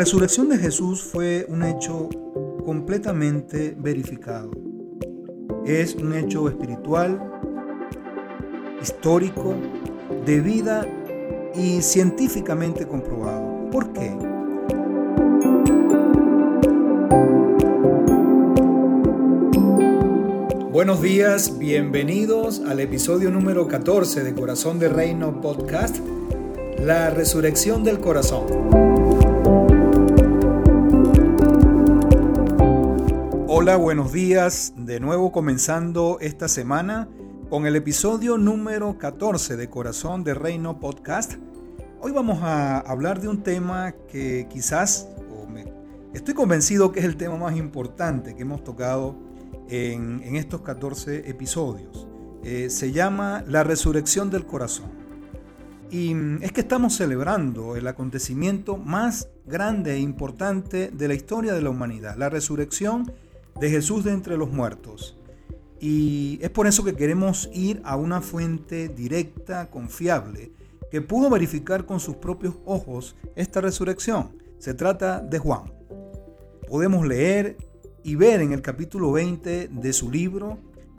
resurrección de Jesús fue un hecho completamente verificado. Es un hecho espiritual, histórico, de vida y científicamente comprobado. ¿Por qué? Buenos días, bienvenidos al episodio número 14 de Corazón de Reino Podcast, La Resurrección del Corazón. Hola, buenos días, de nuevo comenzando esta semana con el episodio número 14 de Corazón de Reino Podcast. Hoy vamos a hablar de un tema que quizás, estoy convencido que es el tema más importante que hemos tocado en, estos 14 episodios. Eh, se llama La resurrección del corazón. Y mm, es que estamos celebrando el acontecimiento más grande e importante de la historia de la humanidad, la resurrección de Jesús de entre los muertos. Y es por eso que queremos ir a una fuente directa, confiable, que pudo verificar con sus propios ojos esta resurrección. Se trata de Juan. Podemos leer y ver en el capítulo 20 de su libro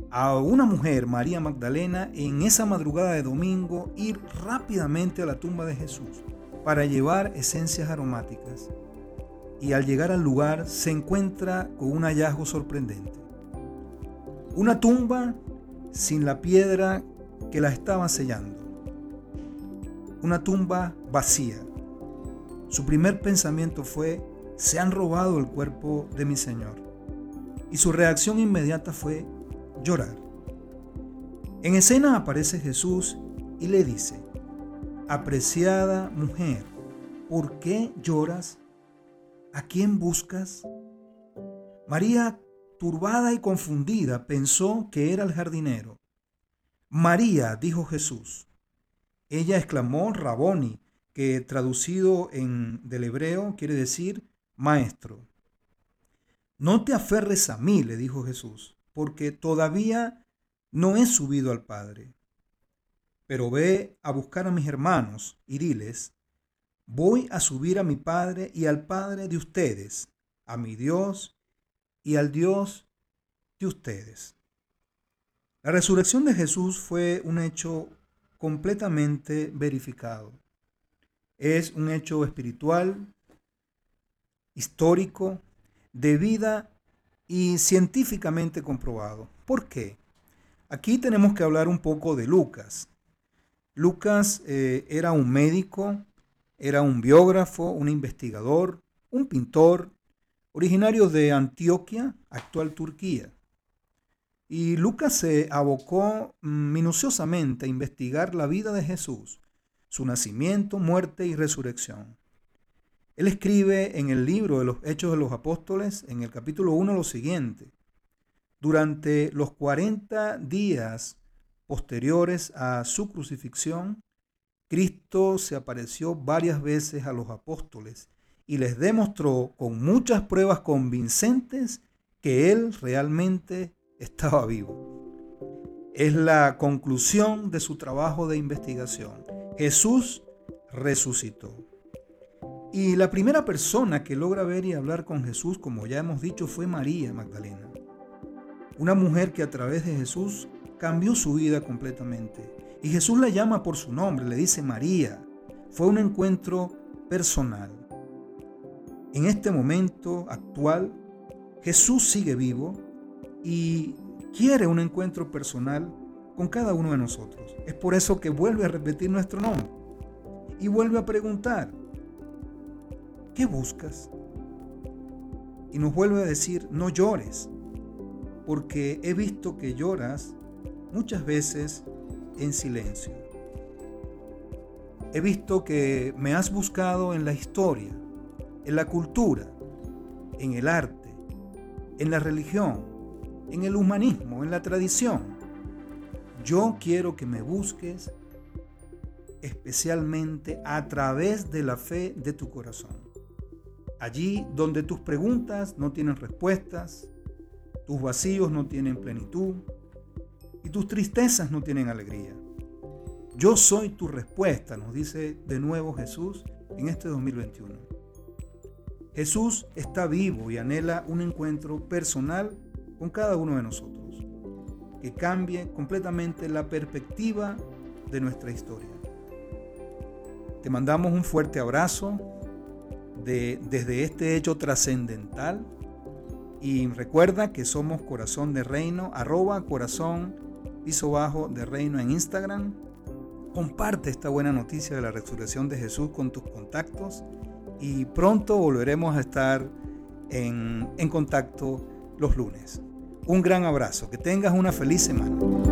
a una mujer, María Magdalena, en esa madrugada de domingo ir rápidamente a la tumba de Jesús para llevar esencias aromáticas. Y al llegar al lugar se encuentra con un hallazgo sorprendente. Una tumba sin la piedra que la estaba sellando. Una tumba vacía. Su primer pensamiento fue, se han robado el cuerpo de mi Señor. Y su reacción inmediata fue llorar. En escena aparece Jesús y le dice, apreciada mujer, ¿por qué lloras? ¿A quién buscas? María turbada y confundida, pensó que era el jardinero. María, dijo Jesús. Ella exclamó Raboni, que traducido en, del hebreo quiere decir maestro. No te aferres a mí, le dijo Jesús, porque todavía no he subido al Padre. Pero ve a buscar a mis hermanos y diles, voy a subir a mi Padre y al Padre de ustedes, a mi Dios y al Dios de ustedes. La resurrección de Jesús fue un hecho completamente verificado. Es un hecho espiritual, histórico, de vida y científicamente comprobado. ¿Por qué? Aquí tenemos que hablar un poco de Lucas. Lucas eh, era un médico, era un biógrafo, un investigador, un pintor, originarios de Antioquia, actual Turquía. Y Lucas se abocó minuciosamente a investigar la vida de Jesús, su nacimiento, muerte y resurrección. Él escribe en el libro de los Hechos de los Apóstoles, en el capítulo 1, lo siguiente. Durante los 40 días posteriores a su crucifixión, Cristo se apareció varias veces a los apóstoles y les demostró con muchas pruebas convincentes que Él realmente estaba vivo. Es la conclusión de su trabajo de investigación. Jesús resucitó. Y la primera persona que logra ver y hablar con Jesús, como ya hemos dicho, fue María Magdalena. Una mujer que a través de Jesús cambió su vida completamente. Y Jesús la llama por su nombre, le dice María. Fue un encuentro personal. En este momento actual, Jesús sigue vivo y quiere un encuentro personal con cada uno de nosotros. Es por eso que vuelve a repetir nuestro nombre y vuelve a preguntar, ¿qué buscas? Y nos vuelve a decir, no llores, porque he visto que lloras muchas veces en silencio. He visto que me has buscado en la historia, en la cultura, en el arte, en la religión, en el humanismo, en la tradición. Yo quiero que me busques especialmente a través de la fe de tu corazón. Allí donde tus preguntas no tienen respuestas, tus vacíos no tienen plenitud y tus tristezas no tienen alegría. Yo soy tu respuesta, nos dice de nuevo Jesús en este 2021. Jesús está vivo y anhela un encuentro personal con cada uno de nosotros, que cambie completamente la perspectiva de nuestra historia. Te mandamos un fuerte abrazo de, desde este hecho trascendental y recuerda que somos Corazón de Reino, arroba corazón piso bajo de Reino en Instagram. Comparte esta buena noticia de la resurrección de Jesús con tus contactos y pronto volveremos a estar en, en contacto los lunes. Un gran abrazo, que tengas una feliz semana.